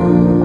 Oh.